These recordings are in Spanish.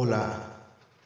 Hola,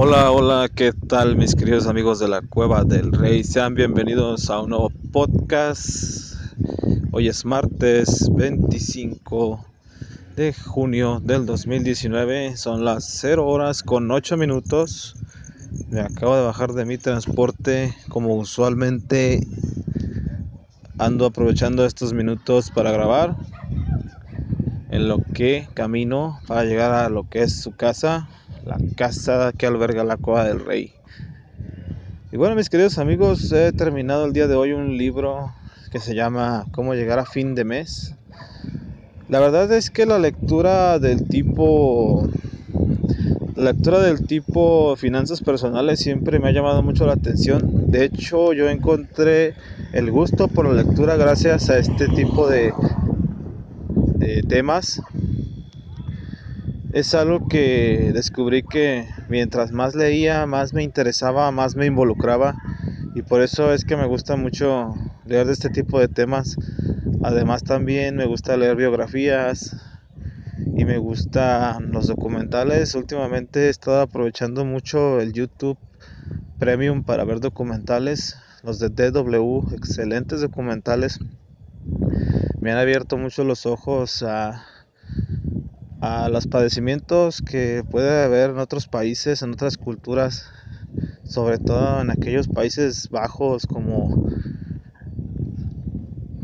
Hola, hola, ¿qué tal mis queridos amigos de la Cueva del Rey? Sean bienvenidos a un nuevo podcast. Hoy es martes 25 de junio del 2019. Son las 0 horas con 8 minutos. Me acabo de bajar de mi transporte como usualmente ando aprovechando estos minutos para grabar en lo que camino para llegar a lo que es su casa la casa que alberga la Cueva del Rey. Y bueno, mis queridos amigos, he terminado el día de hoy un libro que se llama Cómo llegar a fin de mes. La verdad es que la lectura del tipo la lectura del tipo finanzas personales siempre me ha llamado mucho la atención. De hecho, yo encontré el gusto por la lectura gracias a este tipo de, de temas es algo que descubrí que mientras más leía, más me interesaba, más me involucraba y por eso es que me gusta mucho leer de este tipo de temas. Además también me gusta leer biografías y me gustan los documentales. Últimamente he estado aprovechando mucho el YouTube Premium para ver documentales, los de DW, excelentes documentales. Me han abierto mucho los ojos a a los padecimientos que puede haber en otros países, en otras culturas, sobre todo en aquellos países bajos como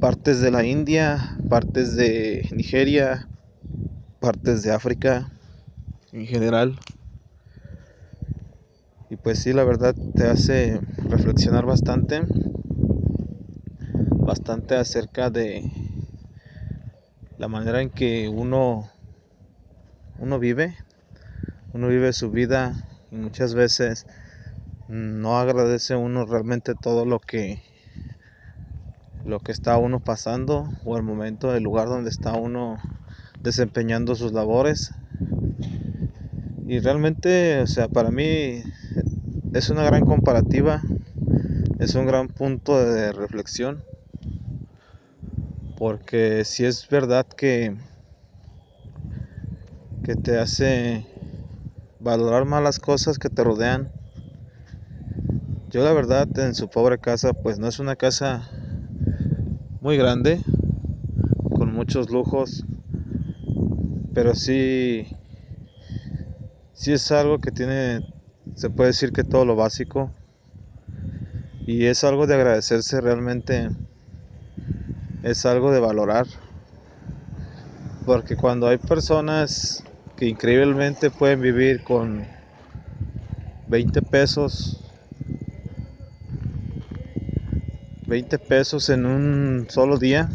partes de la India, partes de Nigeria, partes de África en general. Y pues sí, la verdad te hace reflexionar bastante, bastante acerca de la manera en que uno uno vive, uno vive su vida y muchas veces no agradece uno realmente todo lo que lo que está uno pasando o el momento, el lugar donde está uno desempeñando sus labores. Y realmente, o sea, para mí es una gran comparativa, es un gran punto de reflexión, porque si es verdad que que te hace valorar más las cosas que te rodean. Yo la verdad en su pobre casa pues no es una casa muy grande, con muchos lujos, pero sí, sí es algo que tiene, se puede decir que todo lo básico, y es algo de agradecerse realmente, es algo de valorar, porque cuando hay personas que increíblemente pueden vivir con 20 pesos 20 pesos en un solo día.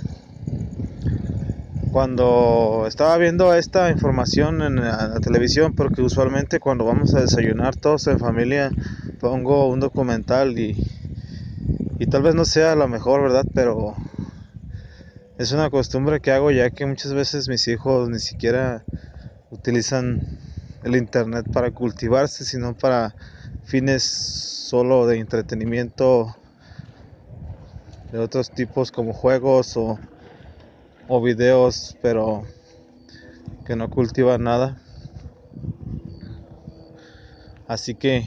Cuando estaba viendo esta información en la, televisión porque usualmente cuando vamos a desayunar todos en familia pongo un documental y, y tal vez no sea lo mejor verdad pero es una costumbre que hago ya que muchas veces mis hijos ni siquiera utilizan el internet para cultivarse, sino para fines solo de entretenimiento de otros tipos como juegos o, o videos, pero que no cultivan nada. Así que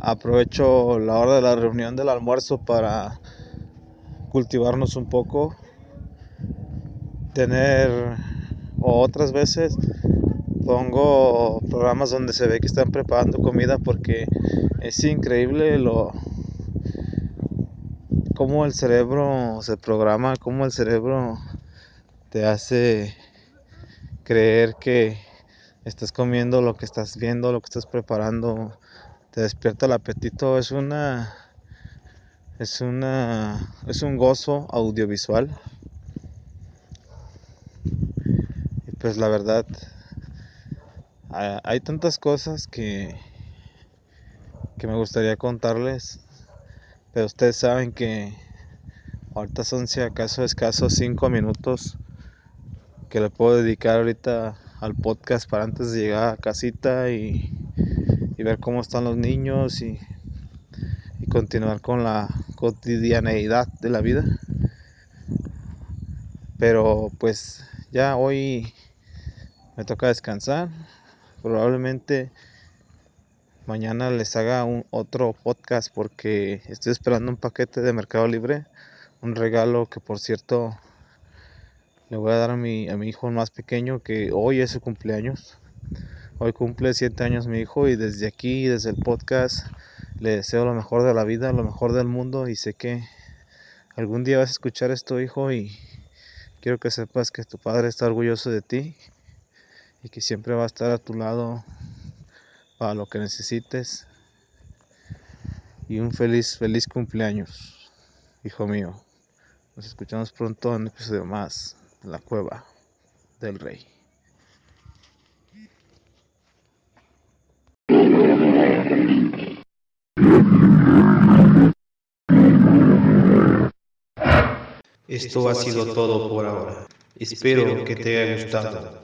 aprovecho la hora de la reunión del almuerzo para cultivarnos un poco, tener o otras veces pongo programas donde se ve que están preparando comida porque es increíble lo cómo el cerebro se programa, cómo el cerebro te hace creer que estás comiendo lo que estás viendo, lo que estás preparando, te despierta el apetito, es una es una es un gozo audiovisual. Y pues la verdad hay tantas cosas que que me gustaría contarles, pero ustedes saben que ahorita son si acaso escasos 5 minutos que le puedo dedicar ahorita al podcast para antes de llegar a casita y, ver cómo están los niños y, y continuar con la cotidianeidad de la vida. Pero pues ya hoy me toca descansar. Probablemente mañana les haga un otro podcast porque estoy esperando un paquete de Mercado Libre, un regalo que por cierto le voy a dar a mi, a mi hijo más pequeño que hoy es su cumpleaños. Hoy cumple 7 años mi hijo y desde aquí, desde el podcast, le deseo lo mejor de la vida, lo mejor del mundo y sé que algún día vas a escuchar esto, hijo, y quiero que sepas que tu padre está orgulloso de ti y que siempre va a estar a tu lado para lo que necesites. Y un feliz, feliz cumpleaños, hijo mío. Nos escuchamos pronto en un episodio más la cueva del rey. Esto ha sido todo por ahora. Espero que te haya gustado.